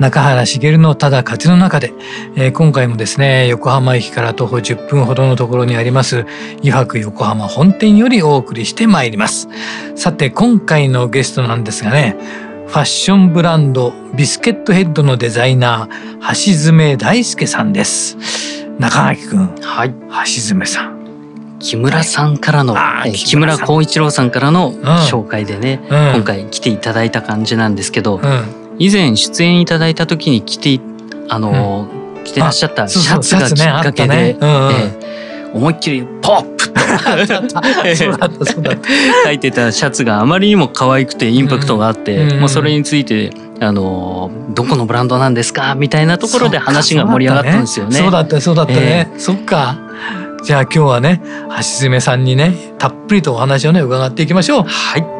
中原茂のただ風の中で、えー、今回もですね横浜駅から徒歩10分ほどのところにあります湯泊横浜本店よりお送りしてまいります。さて今回のゲストなんですがねファッションブランドビスケットヘッドのデザイナー橋爪大輔さんです。中垣くんはい。橋爪さん。木村さんからの、はい、木村光一郎さんからの紹介でね、うん、今回来ていただいた感じなんですけど、うん以前出演いただいた時に着てあの、うん、着てらっしゃったシャツがきっかけで、思いっきりポップと 書いてたシャツがあまりにも可愛くてインパクトがあって、うん、もうそれについてあのどこのブランドなんですか？みたいなところで話が盛り上がったんですよね。そうだったそうだったね。えー、そっか。じゃあ今日はね橋爪さんにねたっぷりとお話をね伺っていきましょう。はい。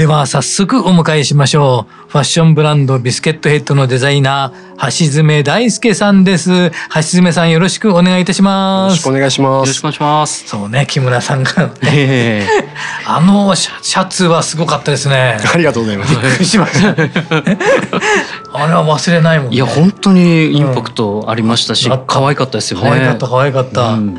では早速お迎えしましょう。ファッションブランドビスケットヘッドのデザイナー、橋爪大輔さんです。橋爪さんよろしくお願いいたします。よろしくお願いします。よろしくお願いします。そうね、木村さんが、ね、あのシャツはすごかったですね。ありがとうございます。びっくりしました。あれは忘れないもん、ね、いや、本当にインパクトありましたし、うん、可愛かったですよね。可愛かった、可愛かった。うん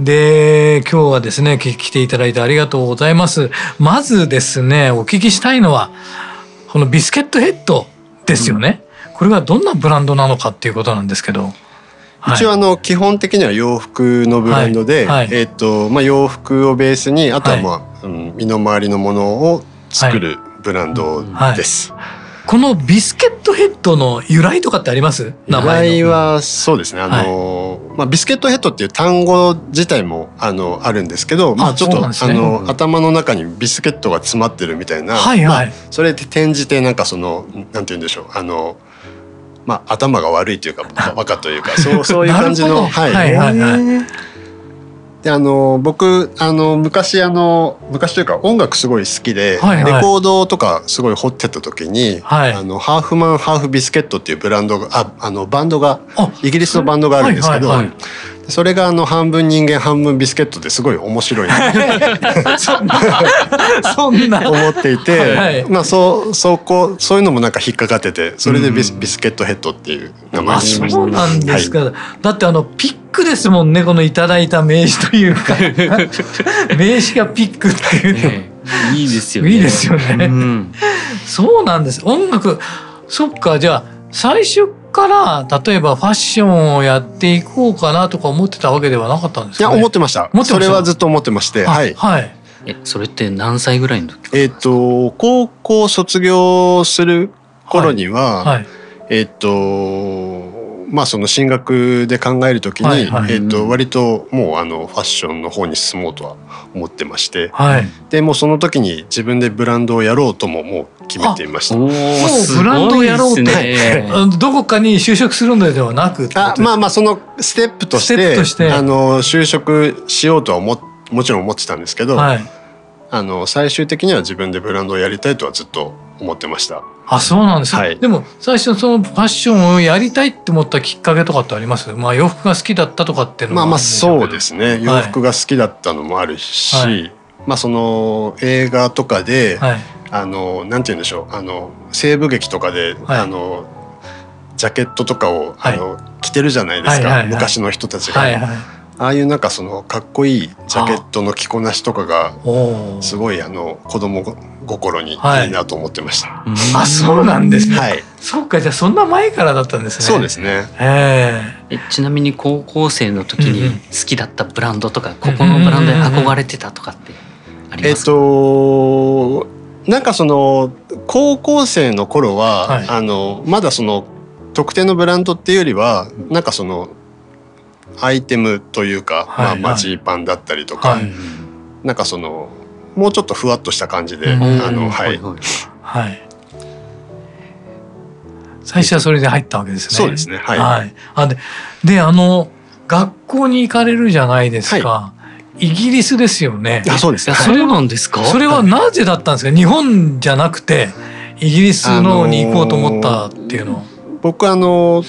で今日はですね来ていただいてありがとうございます。まずですねお聞きしたいのはこのビスケットヘッドですよね、うん、これがどんなブランドなのかっていうことなんですけど。一応あの基本的には洋服のブランドで、はいはい、えっ、とまあ洋服をベースにあとはまあ、はい、うん、身の回りのものを作るブランドです。このビスケットヘッドの由来とかってあります？名前はそうですね。あの、はい、まあ、ビスケットヘッドっていう単語自体もあのあるんですけどまあ、ちょっと、ね、あの、頭の中にビスケットが詰まってるみたいな、はいはい、まあ、それで転じてなんかそのなんて言うんでしょう。あのまあ、頭が悪いというかバカというかそうそういう感じの。はい、はいはいはいであの僕あの昔あの昔というか音楽すごい好きで、はいはい、レコードとかすごい掘ってた時に、はい、あのハーフマンハーフビスケットっていうブランドがああのバンドがイギリスのバンドがあるんですけど、はいはいはい、それがあの半分人間半分ビスケットですごい面白い そんな。そんな。思っていて、はい、まあそうそこそういうのもなんか引っかかっててそれでビス,、ビスケットヘッドっていう名前にしました。そうなんですか、はい、だってあのピックですもんねこのいただいた名刺というか。名刺がピックっていう。の、いいですよね。いいですよね、うん、そうなんです。音楽そっかじゃあ最初から例えばファッションをやっていこうかなとか思ってたわけではなかったんですか、ね、いや思ってました。それはずっと思ってましてはい。はい。えそれって何歳ぐらいの時えっ、と高校卒業する頃には、はい。はい、えっ、とまあその進学で考えるときに、はいはい、えっ、と割ともうあのファッションの方に進もうとは思ってまして、はい、でもその時に自分でブランドをやろうとももう決めていました。もうブランドをやろうって、ね、どこかに就職するのではなくあまあまあそのステップとしてして。あの就職しようとはももちろん思ってたんですけど、はい、あの最終的には自分でブランドをやりたいとはずっと思ってました。あそうなんです、はい、でも最初そのファッションをやりたいって思ったきっかけとかってあります？まあ洋服が好きだったとかっていうのもまあまあそうですね。洋服が好きだったのもあるし、はい、まあその映画とかで、はい、あのなんて言うんでしょう。あの西部劇とかで、あのジャケットとかを、あの着てるじゃないですか、昔の人たちが。はいはいああいうなんかそのかっこいいジャケットの着こなしとかがすごいあの子供心にいいなと思ってました。はい、あそうなんですね。はい。そうかじゃあそんな前からだったんですね。そうですね。えちなみに高校生の時に好きだったブランドとか、ここのブランドに憧れてたとかってありますか？えっとなんかその高校生の頃は、はい、あのまだその特定のブランドっていうよりはなんかそのアイテムというか、はい、まあ、マジーパンだったりとか、はい、なんかそのもうちょっとふわっとした感じで、あのはい、はい、最初はそれで入ったわけですね。そうですね。はい。はい、あでであの学校に行かれるじゃないですか。はい、イギリスですよね。あそうですね。それなんですか？それはなぜだったんですか？日本じゃなくてイギリスのに行こうと思ったっていうの。僕あの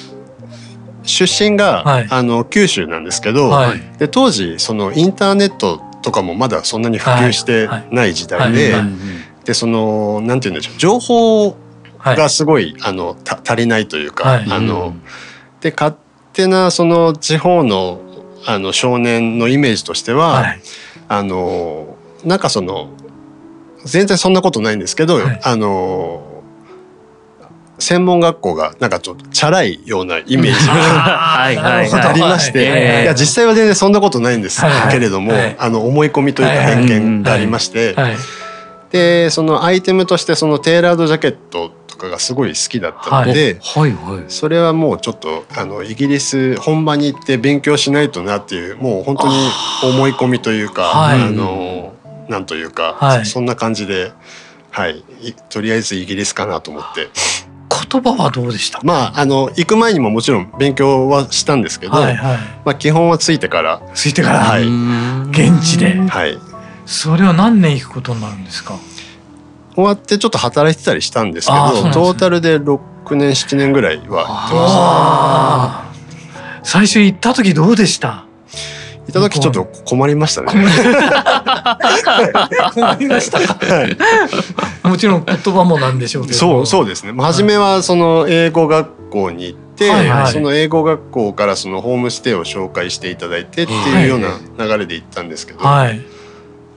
出身が、はい、あの九州なんですけど、はい、で当時そのインターネットとかもまだそんなに普及してない時代で、でそのなんて言うんでしょう情報がすごい、あの足りないというか、あので勝手なその地方のあの少年のイメージとしては、あのなんかその全然そんなことないんですけど、あの専門学校がなんかちょっとチャラいようなイメージが ありまして、いや実際は全然そんなことないんですけれども、あの思い込みというか偏見がありまして、でそのアイテムとしてそのテーラードジャケットとかがすごい好きだったので、それはもうちょっとあのイギリス本場に行って勉強しないとなっていうもう本当に思い込みというか、あのなんというか、そんな感じで。はい、とりあえずイギリスかなと思って言葉はどうでしたまああの行く前にももちろん勉強はしたんですけど、はいはい、まあ基本はついてから。ついてから。はい。現地で。はい。それは何年行くことになるんですか？終わってちょっと働いてたりしたんですけど、ね、トータルで6年7年ぐらいは行ってました。最初行った時どうでした？いた時ちょっと困りましたね。困りましたはい。もちろん言葉もなんでしょうけど。そうそうですね。初めはその英語学校に行って、はいはい、その英語学校からそのホームステイを紹介していただいてっていうような流れで行ったんですけど、はい、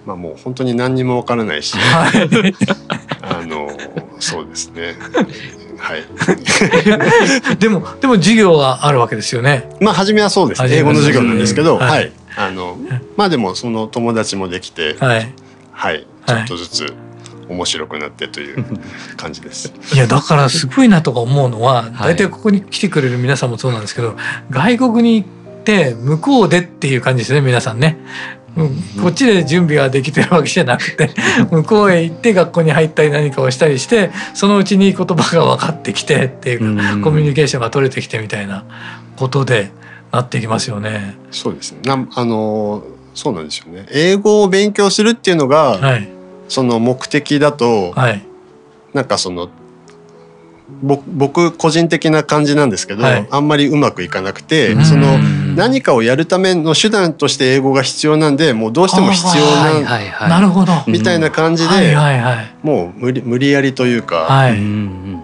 まあもう本当に何にもわからないし、はい、あのそうですね。はい。でもでも授業はあるわけですよね。まあ初めはそうです、ね、英語の授業なんですけど、はい、はい、あのまあでもその友達もできて、はい、はい、ちょっとずつ面白くなってという 感じです。いやだからすごいなとか思うのは、大体ここに来てくれる皆さんもそうなんですけど、外国に行って向こうでっていう感じですね皆さんね。こっちで準備ができてるわけじゃなくて 向こうへ行って学校に入ったり何かをしたりしてそのうちに言葉が分かってきてっていうか、コミュニケーションが取れてきてみたいなことでなってきますよね。そうですね。なあのそうなんですよね。英語を勉強するっていうのが、はい、その目的だと、はい、なんかその僕個人的な感じなんですけど、はい、あんまりうまくいかなくてその何かをやるための手段として英語が必要なんでもうどうしても必要ななるほど。みたいな感じで、もう無理無理やりというか、はい、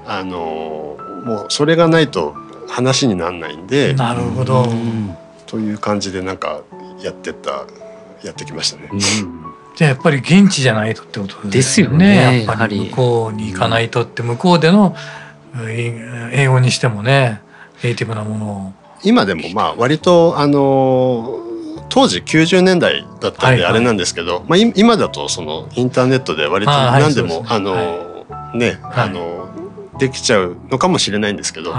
あのもうそれがないと話にならないんでなるほど。という感じでなんかやってたやってきましたね。じゃあやっぱり現地じゃないとってことですよね。やっぱり向こうに行かないとって向こうでの、英語にしてもねネイティブなものを。今でもまあ割とあの当時90年代だったんであれなんですけど、まあ、今だとそのインターネットで割と何でもあのねあのできちゃうのかもしれないんですけど、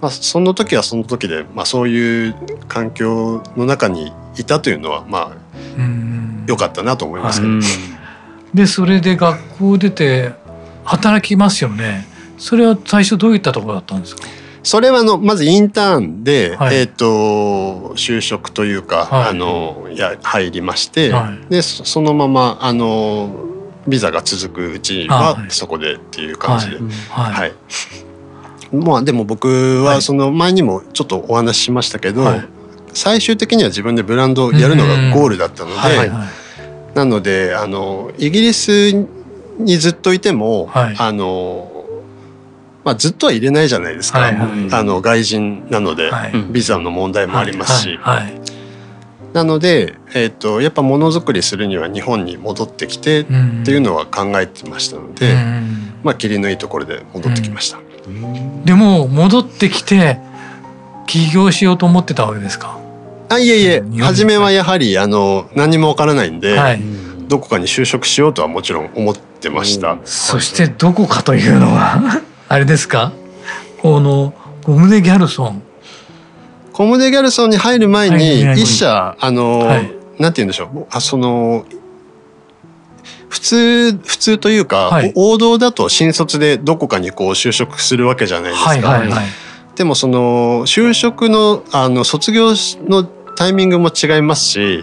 まあ、その時はその時で、まあ、そういう環境の中にいたというのはまあ良かったなと思いますけど。でそれで学校出て働きますよね。それは最初どういったところだったんですか？それはあのまずインターンで、はい、えーと、就職というか、はい、あのや入りまして、はい、でそのままあのビザが続くうちはそこでっていう感じで。はいまあ、でも僕はその前にもちょっとお話ししましたけど、最終的には自分でブランドをやるのがゴールだったので、なのであのイギリスにずっといても、あのまあ、ずっとは入れないじゃないですか、はいはい、あの外人なので、はい、ビザの問題もありますし、はい。はい、なので、えーと、やっぱものづくりするには日本に戻ってきてっていうのは考えてましたので、まあ切りのいいところで戻ってきました。でも戻ってきて起業しようと思ってたわけですか？あいえいえ。初めはやはりあの何もわからないんで、はい、どこかに就職しようとはもちろん思ってました。そしてどこかというのは あれですか？このゴムデギャルソン。コムデ・ギャルソンに入る前に。一社あの、はい、なんて言うんでしょう。あその普通普通というか、はい、王道だと新卒でどこかにこう就職するわけじゃないですか。はいはいはい、でもその就職のあの卒業のタイミングも違いますし、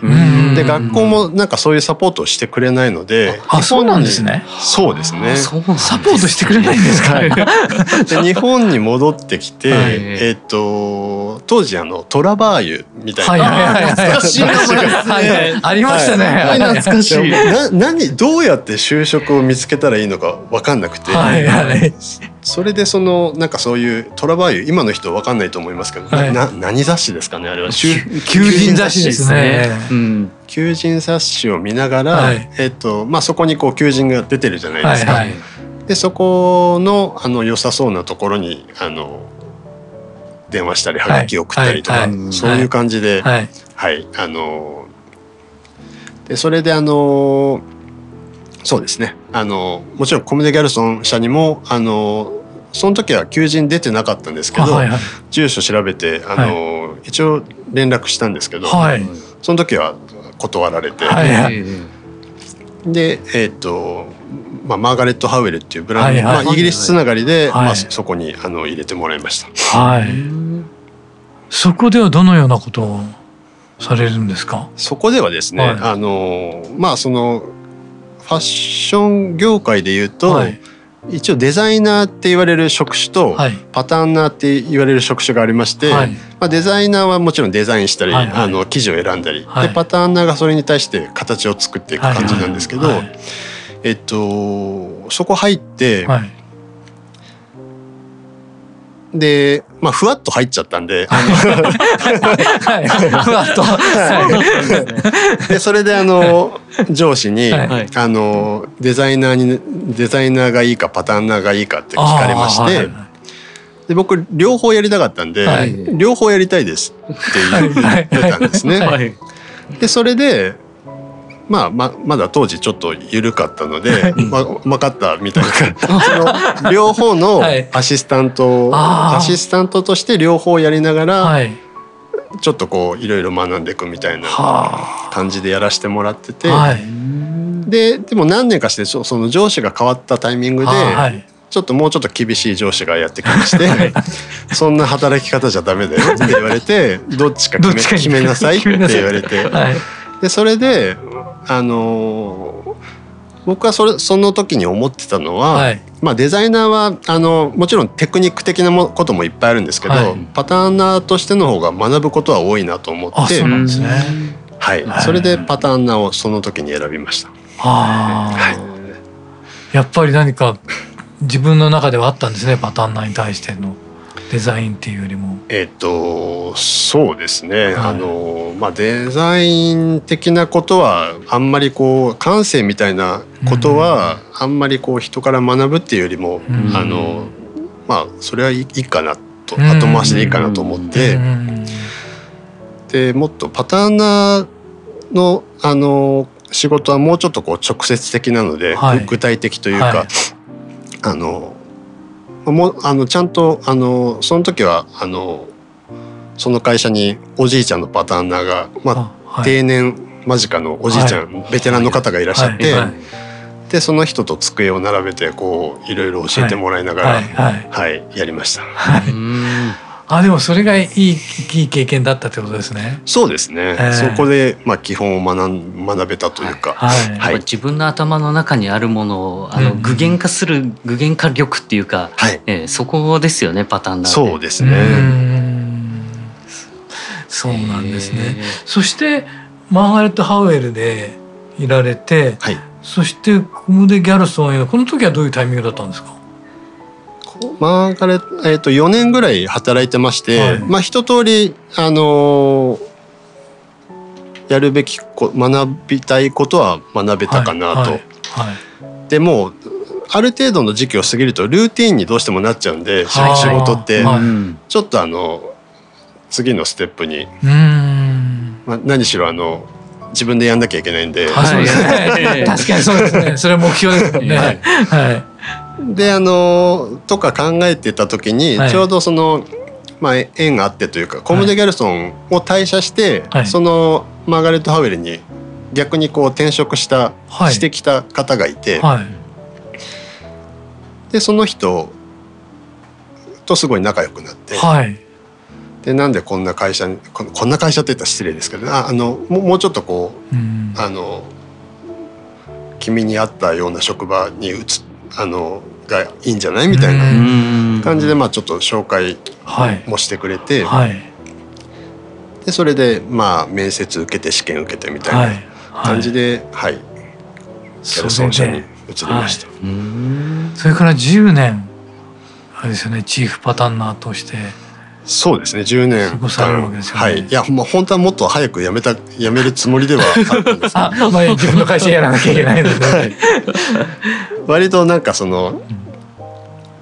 で学校もなんかそういうサポートをしてくれないので、あそうなんですね。そうですね。サポートしてくれないんですか？で日本に戻ってきて、えっと当時あのトラバーユみたいな、懐かしいありましたね。懐かしい。な何どうやって就職を見つけたらいいのか分かんなくて、それでそのなんかそういうトラバーユ今の人分かんないと思いますけど、な何雑誌ですかねあれは？求人雑誌ですね。うん、求人雑誌を見ながら、はい、えっ、とまあそこにこう求人が出てるじゃないですか。はいはい、でそこのあの良さそうなところにあの電話したりはがき送ったりとか、そういう感じで、はい、はい、あのでそれであのそうですね。あのもちろんコムデ・ギャルソン社にもあのその時は求人出てなかったんですけど、はいはい、住所調べてあの、はい、一応連絡したんですけど、はい、その時は断られて、はい。はい、でえっ、ー、と、まあ、マーガレット・ハウエルっていうブランド、はいはい、まあ、イギリスつながりで、まあ、そこにあの入れてもらいました。はい、そこではどのようなことをされるんですか？そこではですね、あのまあそのファッション業界でいうと、はい。一応デザイナーって言われる職種とパターンナーって言われる職種がありまして、はい、まあ、デザイナーはもちろんデザインしたり、はいはい、あの生地を選んだり、はい、でパターンナーがそれに対して形を作っていく感じなんですけど、はい。はい、えっとそこ入って、で、まあ、ふわっと入っちゃったんで。はい、ふわっと。で、それで、あの、上司に、はい、あの、デザイナーに、デザイナーがいいか、パターンナーがいいかって聞かれまして。で僕両方やりたかったんで、はい、両方やりたいですって言ってたんですね。でそれでまあ、ままだ当時ちょっと緩かったので、ま、分かったみたいなその 両方のアシスタント、はい、アシスタントとして両方やりながら、はい、ちょっとこういろいろ学んでいくみたいな感じでやらせてもらってて、はい、ででも何年かしてその上司が変わったタイミングで、ちょっともうちょっと厳しい上司がやってきまして、そんな働き方じゃダメだよって言われてどっちか決め決めなさいって言われて、でそれであの僕はそれその時に思ってたのは、はい、まあ、デザイナーはあのもちろんテクニック的なもこともいっぱいあるんですけど、はい、パターナーとしての方が学ぶことは多いなと思ってそうなんですね、はい、それでパターナーをその時に選びました。はい、やっぱり何か自分の中ではあったんですねパターンナーに対しての。デザインっていうよりも。えっ、とそうですね、はい、あのまあデザイン的なことはあんまりこう感性みたいなことはあんまりこう人から学ぶっていうよりも、うん、あのまあそれはいいかなと後回しでいいかなと思って、でもっとパターナーのあの仕事はもうちょっとこう直接的なので、はい、具体的というか、はい、あのもうあのちゃんとあのその時はあのその会社におじいちゃんのパターンナーが、まあ、はい、定年間近のおじいちゃん、はい、ベテランの方がいらっしゃって、はい、でその人と机を並べてこういろいろ教えてもらいながら、はい。やりました。あでもそれがいいいい経験だったってことですね。そうですね。えー、そこでまあ基本を学ん学べたというか、はいはい、自分の頭の中にあるものをあの、具現化する具現化力っていうか、はい、えー、そこですよねパターンだそうですね。そうなんですね。そしてマーガレット・ハウエルでいられて、はい、そしてコムデ・ギャルソンへこの時はどういうタイミングだったんですか？マーガレット、えー、と4年ぐらい働いてまして、はい、まあ一通りあのー、やるべきこ学びたいことは学べたかなと。はい。はい。はい、でもある程度の時期を過ぎるとルーティンにどうしてもなっちゃうんで仕事って、ちょっとあの次のステップに、まあ、何しろあの自分でやんなきゃいけないんで。はい、確かにそうですね。それは目標ですね。はい。はい、であのとか考えてた時に、ちょうどその、まあ、縁があってというかコムデ・ギャルソンを退社して、そのマーガレット・ハウェルに逆にこう転職した、してきた方がいて、でその人とすごい仲良くなって。はい。でなんでこんな会社にこんな会社って言ったら失礼ですけどああのももうちょっとこう、うん、あの君に合ったような職場に移あのがいいんじゃないみたいな感じでまあちょっと紹介もしてくれて、はい。はい、でそれでまあ面接受けて試験受けてみたいな感じではい、はい、キャルソン社に移りました。それから10年あれですよねチーフパターンナーとして。そうですね10年間、ね、はい。いやまあ本当はもっと早く辞めた辞めるつもりではあったんです あ、まあ、自分の会社やらなきゃいけないので、はい、割となんかその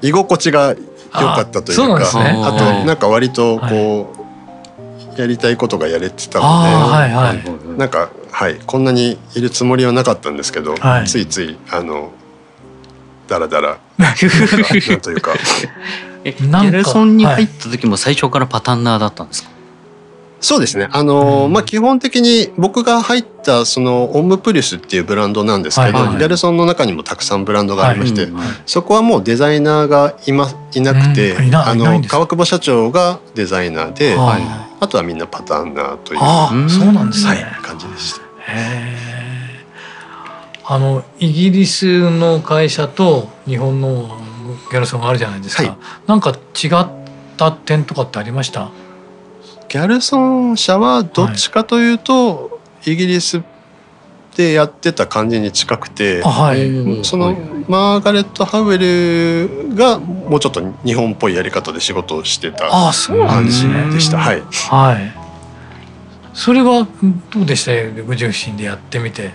居心地が良かったというか、ね、あとなんか割とこう、はい、やりたいことがやれてたので、はいはい、なんかはいこんなにいるつもりはなかったんですけど、はい、ついついあのだらだらなんというか。えギャルソンに入った時も最初からパタンナーだったんですか、そうですね。あの、うん、まあ、基本的に僕が入ったそのオムプリスっていうブランドなんですけど、はいはい、ギャルソンの中にもたくさんブランドがありまして、はい、そこはもうデザイナーがいまいなくて、うん、あの川久保社長がデザイナーで、はい、あとはみんなパターンナーという、あそうなんですね、はい、感じでした。あのイギリスの会社と日本のギャルソンがあるじゃないですか、はい、なんか違った点とかってありました？ギャルソン社はどっちかというと、はい、イギリスでやってた感じに近くて、はい、そのマーガレット・ハウェルがもうちょっと日本っぽいやり方で仕事をしてた感じでした。はい、はい、それはどうでした？ご自身でやってみて。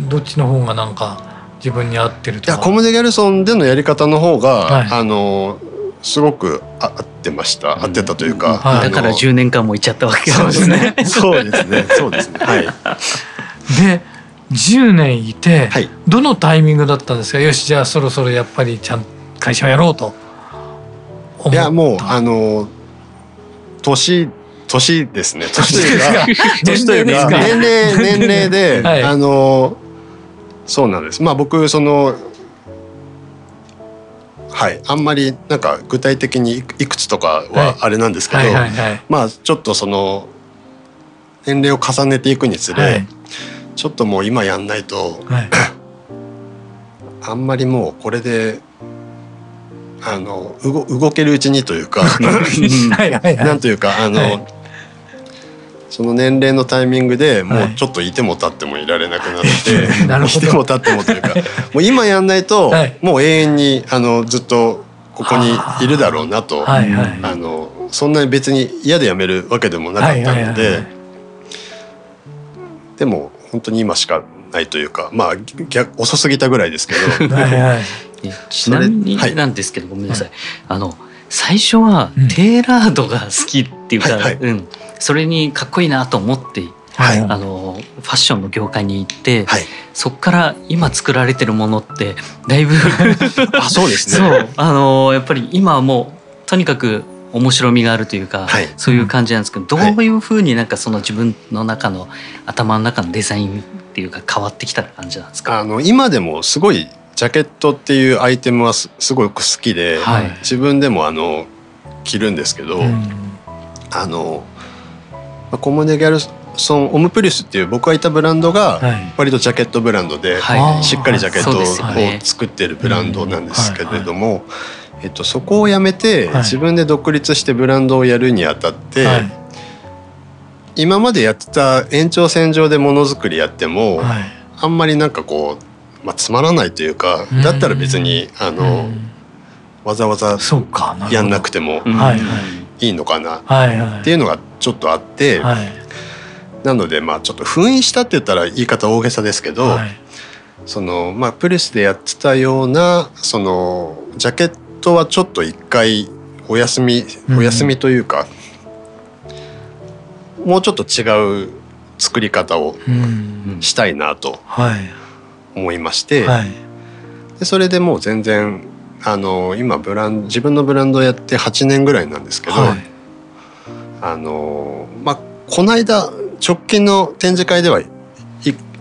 どっちの方がなんか自分に合ってるといやコムデ・ギャルソンでのやり方の方が、はい、あのすごく合ってました、合ってたというか、はい、だから10年間もいっちゃったわけですね。そうですね。そうですね。はい。で10年いて、はい、どのタイミングだったんですか？よしじゃあそろそろやっぱりちゃん会社をやろうと。いやもうあの年年ですね。年というか年というか？年齢年齢で、はい、あのそうなんです。まあ僕そのはい。あんまりなんか具体的にいくつとかはあれなんですけど、まあちょっとその年齢を重ねていくにつれ、はい、ちょっともう今やんないと、はい、あんまりもうこれであの動動けるうちにというか なんというかあの、はい、その年齢のタイミングでもうちょっといても立ってもいられなくなって、はい、いても立ってもというか もう今やんないと、もう永遠にあのずっとここにいるだろうなと、はいはい、あのそんなに別に嫌でやめるわけでもなかったので、でも本当に今しかないというかまあ逆遅すぎたぐらいですけど。はいはい、ちなみになんですけど、ごめんなさい。あの最初はテーラードが好きっていうか、うん、それにかっこいいなと思って、はい、あのファッションの業界に行って、はい、そこから今作られてるものってだいぶ あそうですね。そう。あのやっぱり今はもうとにかく面白みがあるというか、はい、そういう感じなんですけど、どういうふうになんかその自分の中の頭の中のデザインっていうか変わってきた感じなんですか？あの今でもすごいジャケットっていうアイテムはすごく好きで、はい、自分でもあの着るんですけど、うん、あのコモデ・ギャルソンオムプリスっていう僕がいたブランドが割とジャケットブランドでしっかりジャケットを作ってるブランドなんですけれども、えっと、そこをやめて自分で独立してブランドをやるにあたって、今までやってた延長線上でものづくりやっても、あんまりなんかこう、まあ、つまらないというかだったら別にあの、わざわざやんなくてもいいのかなっていうのがちょっとあって、はい、なのでまあちょっと封印したって言ったら言い方大げさですけど、はい、そのまあプレスでやってたようなそのジャケットはちょっと一回お休みお休みというか、うん、もうちょっと違う作り方をしたいなと思いまして、はい、でそれでもう全然あの今ブラン自分のブランドをやって8年ぐらいなんですけど、はい、あのまあこの間直近の展示会では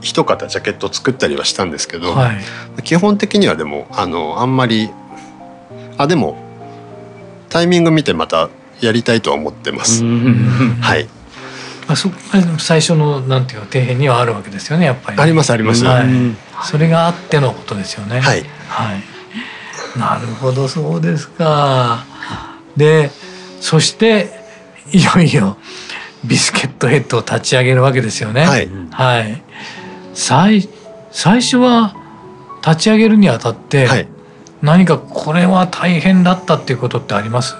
一方ジャケットを作ったりはしたんですけど、はい、基本的にはでもあのあんまりあでもタイミング見てまたやりたいとは思ってます。はい。あそ最初のなんていうか底辺にはあるわけですよねやっぱり、ありますあります、はい、それがあってのことですよね。はい。はい。なるほどそうですか。でそしていよいよビスケットヘッドを立ち上げるわけですよね。はい。はい。最最初は立ち上げるにあたって、はい、何かこれは大変だったっていうことってあります？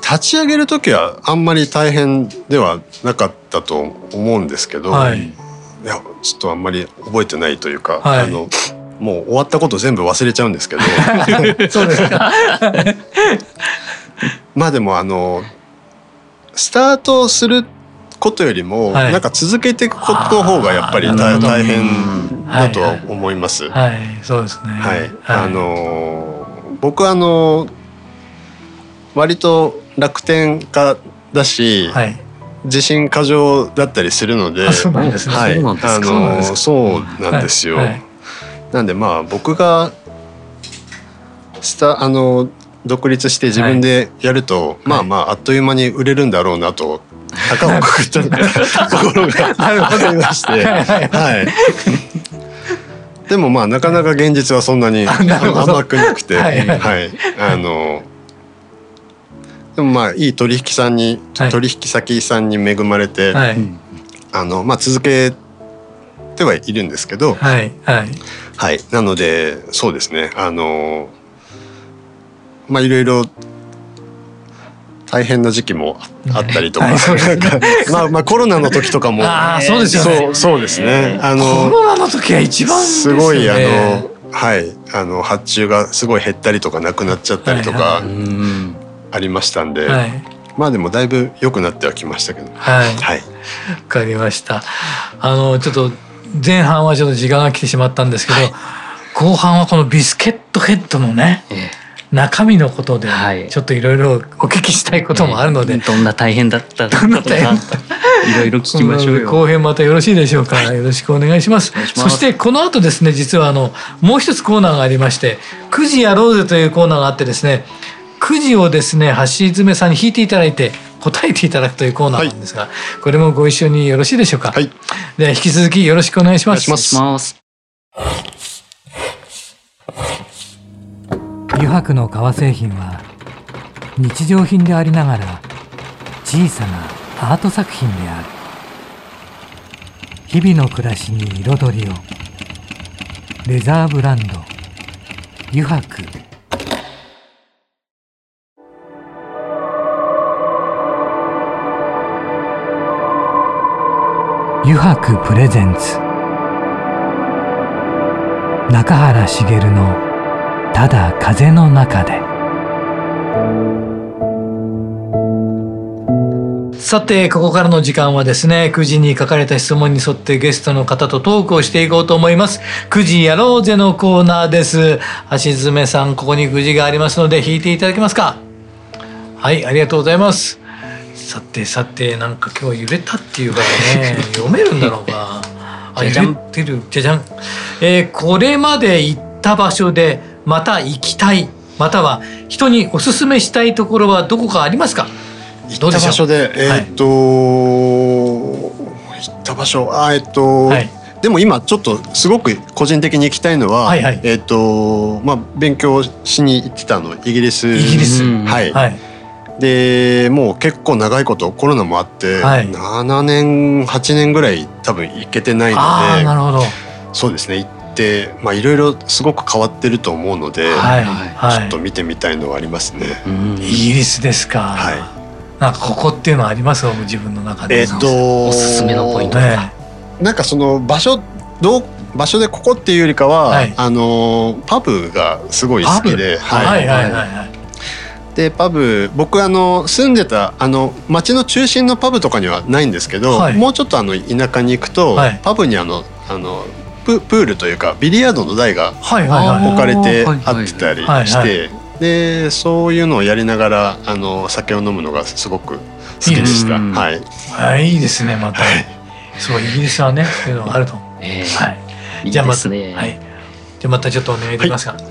立ち上げる時はあんまり大変ではなかったと思うんですけど、はい、いやちょっとあんまり覚えてないというか、はい、あのもう終わったこと全部忘れちゃうんですけど。そうですか。まあでもあのスタートすることよりも、はい、なんか続けていくことの方がやっぱり大変だとは思います。はい、はい、そうですね。はい、あの僕あの割と楽天家だし、はい、自信過剰だったりするので、そうなんですね。はい、あのそうなんですよ。なんでまあ僕がスタあの独立して自分でやると、まあまああっという間に売れるんだろうなと高をくくったところが ありまして、はい。でもまあなかなか現実はそんなに甘くなくて、はい、はい、あの。でもまあいい取引さんに、はい、取引先さんに恵まれて、はい、あのまあ続けてはいるんですけど、はいはい、はい、なのでそうですね。あのまあいろいろ大変な時期もあったりとか、まあまあコロナの時とかもあそうですよね。そうそうですね。あのコロナの時は一番すごいあのはい。あの発注がすごい減ったりとかなくなっちゃったりとかありましたんで、はい、まあでもだいぶ良くなってはきましたけど。はい、はい、分かりました。あのちょっと前半はちょっと時間が来てしまったんですけど、はい、後半はこのビスケットヘッドのね、ええ。中身のことでちょっといろいろお聞きしたいこともあるので、どんな大変だったどんな大変いろいろ聞きましょう後編またよろしいでしょうか、はい、よろしくお願いします。そしてこの後ですね実はあのもう一つコーナーがありまして「9時やろうぜ」というコーナーがあってですね9時をですね橋爪さんに引いていただいて答えていただくというコーナーなんですが、はい、これもご一緒によろしいでしょうか、はい、では引き続きよろしくお願いします。お願いします油白の革製品は日常品でありながら小さなアート作品である。日々の暮らしに彩りを。レザーブランド。油白油白プレゼンツ。中原茂の「ただ風の中で。さてここからの時間はですね9時に書かれた質問に沿ってゲストの方とトークをしていこうと思います。9時やろうぜのコーナーです。橋爪さんここに9時がありますので引いていただけますか？はいありがとうございます。さてさてなんか今日揺れたっていうからね。読めるんだろうか。あ揺れてる。じゃじゃん、えー、これまで行った場所でまた行きたい。または人におすすめしたいところはどこかありますか？行った場所でえー、っと、はい、行った場所。あえー、っと、はい、でも今ちょっとすごく個人的に行きたいのは、はいはい、えー、っとまあ勉強しに行ってたのイギリス。イギリス。はい、はいでもう結構長いことコロナもあって、はい、7年8年ぐらい多分行けてないのでなるほど。そうですね。ってまあいろいろすごく変わってると思うので、はいはい、ちょっと見てみたいのはありますね。イギリスですか。はい。なんかここっていうのはあります自分の中で。えっとおすすめのポイントね、なんかその場所どう場所でここっていうよりかは、はい、あのパブがすごい好きで、はいはいはいはい。でパブ僕あの住んでたあの町の中心のパブとかにはないんですけど、はい、もうちょっとあの田舎に行くと、はい、パブにあのあのププールというかビリヤードの台が置かれてあってたりしてでそういうのをやりながらあの酒を飲むのがすごく好きでした。はい、はい、いいですねまた、はい、そうイギリスはねそういうのがあると。えー、はい。じゃあまた、ね、はい。じゃまたちょっとお願いできますか。はい、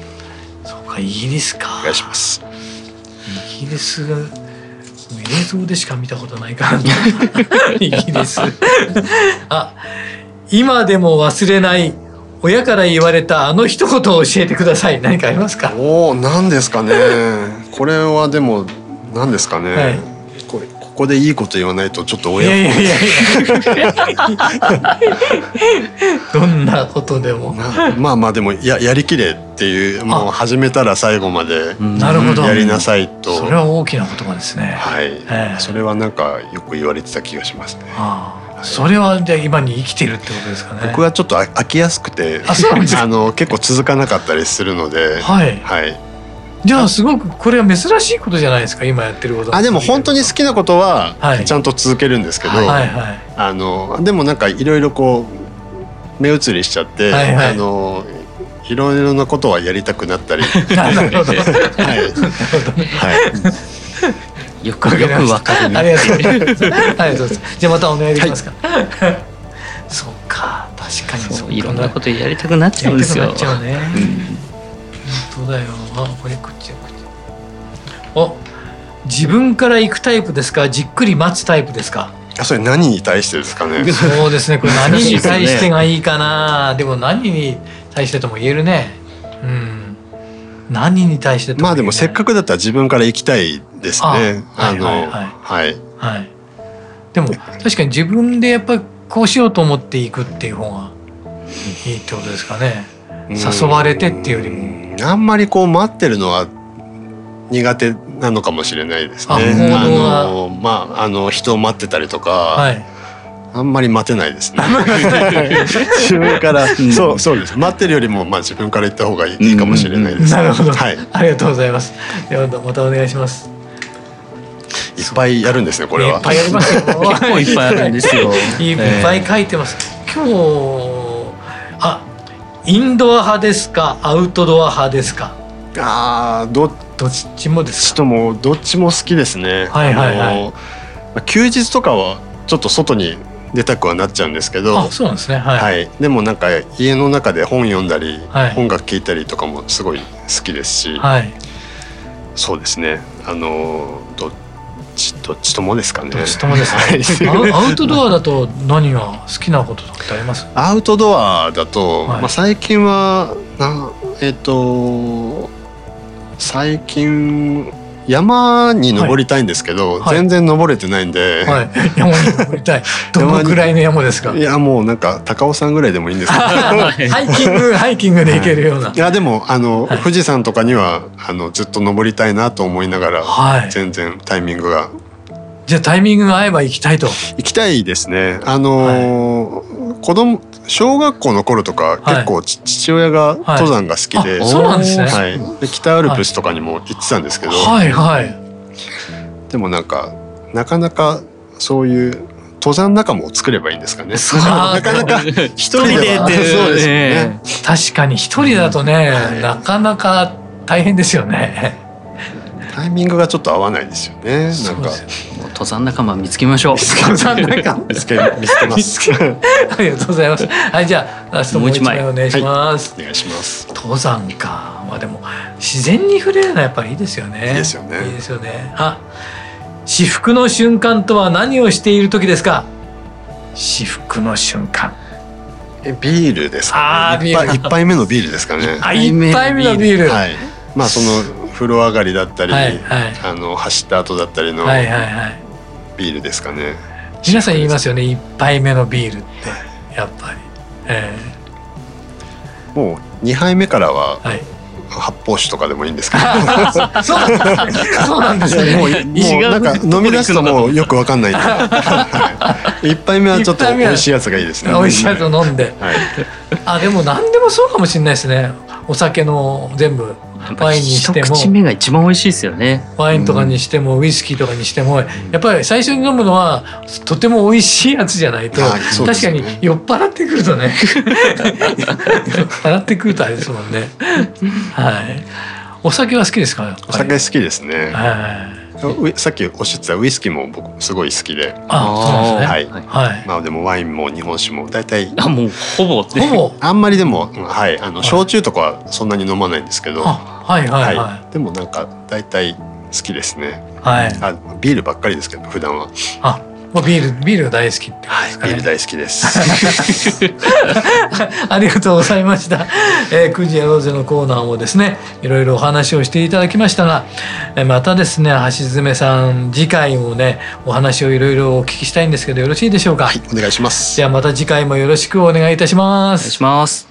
そうかイギリスか。お願いします。イギリスが映像でしか見たことないから イギリス。あ今でも忘れない親から言われたあの一言を教えてください。何かありますか？おお何ですかね。これはでも何ですかね、はい、これここでいいこと言わないとちょっと親いやいやいや どんなことでも。まあまあでもややりきれっていうもう始めたら最後までなるほど。やりなさいと。それは大きな言葉ですね。はい、えー、それはなんかよく言われてた気がしますね。あそれはじゃ今に生きてるってことですかね。僕はちょっと飽きやすくて、あの結構続かなかったりするので、はい、はい。じゃあすごくこれは珍しいことじゃないですか今やってることあでも本当に好きなことはちゃんと続けるんですけど、はいはいはい、あのでもなんかいろいろこう目移りしちゃって、はいはい、あのいろいろなことはやりたくなったり。なるほど。はい。はい。よくよくわかる、ありがとうございます。ありがとうございます。じゃあまたお願いできますか？はい、そうか、確かにそういろんなことやりたくなっちゃうんですよ。なっちゃうね。うん本当だよあこれこっちこっち。お自分から行くタイプですか？じっくり待つタイプですか？あそれ何に対してですかね？そうですね。これ 何に対してがいいかな？でも何に対してとも言えるね。うん。何に対してまあでもせっかくだったら自分から行きたいですね。あのはいはいはい、はい、でも確かに自分でやっぱりこうしようと思っていくっていう方がいいってことですかね誘われてっていうよりもあんまりこう待ってるのは苦手なのかもしれないですね。あのまああの人を待ってたりとか、はい、あんまり待てないですね。自分から、うん、そうそうです。待ってるよりもまあ自分から言った方がいいかもしれないです、なるほど。はい。ありがとうございます。ではまたお願いします。いっぱいやるんですねこれは。いっぱいやりますよ。結構いっぱいあるんですよ。いっぱい書いてます。今日あインドア派ですかアウトドア派ですか？ああどどっちもですか？もどっちも好きですね。はいはいはい、あ休日とかはちょっと外に出たくはなっちゃうんですけど。あそうなんですね、はい、はい、でもなんか家の中で本読んだり、はい、音楽聴いたりとかもすごい好きですし、はい、そうですね。あのどっちどっちともですかね。どっちともですね。アウトドアだと何が好きなことってあります？アウトドアだと、はい、まあ最近はなえっ、ー、と最近山に登りたいんですけど、はい、全然登れてないんで、はい、山に登りたい。どのぐらいの山ですか？いやもうなんか高尾山ぐらいでもいいんですけど。ハイキングハイキングで行けるような、い、やでもあの、はい、富士山とかにはあのずっと登りたいなと思いながら、はい、全然タイミングが。じゃあタイミングが合えば行きたいと。行きたいですね。あのー、子供小学校の頃とか結構、父親が登山が好きで、そうなんですね、はい、で北アルプスとかにも行ってたんですけど、はいはい。でもなんかなかなかそういう登山仲間を作ればいいんですかね。なかなか 一人でそうですね。確かに一人だとね、なかなか大変ですよね。タイミングがちょっと合わないですよね。なんか。登山仲間見つけましょう。登山仲間見つけ見つけます。ありがとうございます。はいじゃあラストもう一枚お願いします。お願いします。登山か。まあでも自然に触れるのはやっぱりいいですよね。いいですよね。いいですよね。あ、至福の瞬間とは何をしている時ですか？至福の瞬間。えビールですか、ね。一杯一杯目のビールですかね。あ 一杯目のビール。はい。まあその風呂上がりだったり、はいはい、あの走った後だったりのビールですかね。皆さん言いますよね。一杯目のビールってやっぱり。えー、もう二杯目からは、はい、発泡酒とかでもいいんですけど。そうなんですね。もうもうなんか飲み出すともうよくわかんない。一杯目はちょっと美味しいやつがいいですね。美味しいやつを飲んで、はい、あでも何でもそうかもしれないですねお酒の全部ワインにしても口目が一番美味しいですよね。ワインとかにしても、ウイスキーとかにしてもやっぱり最初に飲むのはとても美味しいやつじゃないと、はい、確かに酔っ払ってくるとね酔っ払ってくるとあれですもんね。はい。お酒は好きですか？お酒好きですね。はいさっきおっしゃってたウイスキーも僕すごい好きで。あ、そうですね。はい。はい。まあでもワインも日本酒も大体。あ、もうほぼほぼ。あんまりでもはいあの焼酎とかはそんなに飲まないんですけど。はいはいはい。でもなんか大体好きですね。はい。あビールばっかりですけど普段は。あ、もうビールビール大好きって、ね、はい、ビール大好きです。ありがとうございました。えー、9時やろうぜのコーナーもですね、いろいろお話をしていただきましたが、えー、またですね、橋爪さん次回もね、お話をいろいろお聞きしたいんですけどよろしいでしょうか？はい、お願いします。じゃあまた次回もよろしくお願いいたします。お願いします。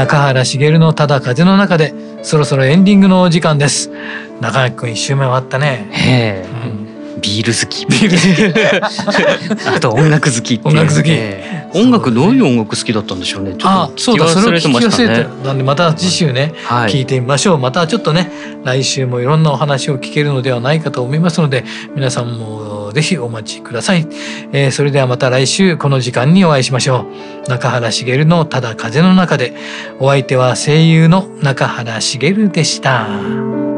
中原茂のただ風の中でそろそろエンディングのお時間です。中垣君一周目終わったね。うん、ビール好き。ビール。好 きあと音楽好き音楽好き、音楽どういう音楽好きだったんでしょうね。ちょっとそうだそれを聞き忘れてなんでまた次週ね、はい、聞いてみましょう。またちょっとね来週もいろんなお話を聞けるのではないかと思いますので皆さんもぜひお待ちください、えー、それではまた来週この時間にお会いしましょう。中原茂のただ風の中で。お相手は声優の中原茂でした。